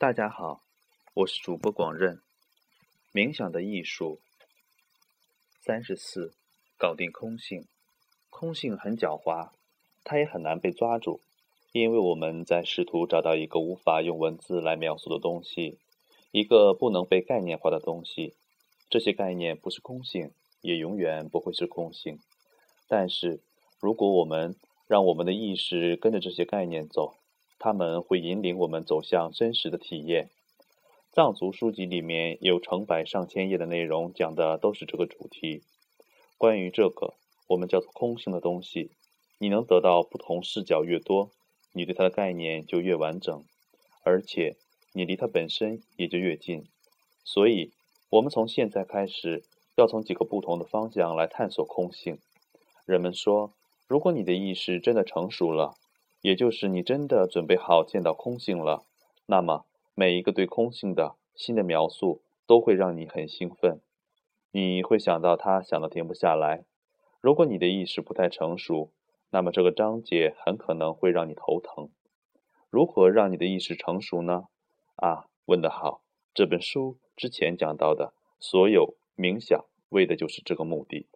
大家好，我是主播广任。冥想的艺术三十四，搞定空性。空性很狡猾，它也很难被抓住，因为我们在试图找到一个无法用文字来描述的东西，一个不能被概念化的东西。这些概念不是空性，也永远不会是空性。但是，如果我们让我们的意识跟着这些概念走，他们会引领我们走向真实的体验。藏族书籍里面有成百上千页的内容，讲的都是这个主题。关于这个，我们叫做空性的东西，你能得到不同视角越多，你对它的概念就越完整，而且你离它本身也就越近。所以，我们从现在开始，要从几个不同的方向来探索空性。人们说，如果你的意识真的成熟了，也就是你真的准备好见到空性了，那么每一个对空性的新的描述都会让你很兴奋，你会想到它想的停不下来。如果你的意识不太成熟，那么这个章节很可能会让你头疼。如何让你的意识成熟呢？啊，问得好！这本书之前讲到的所有冥想，为的就是这个目的。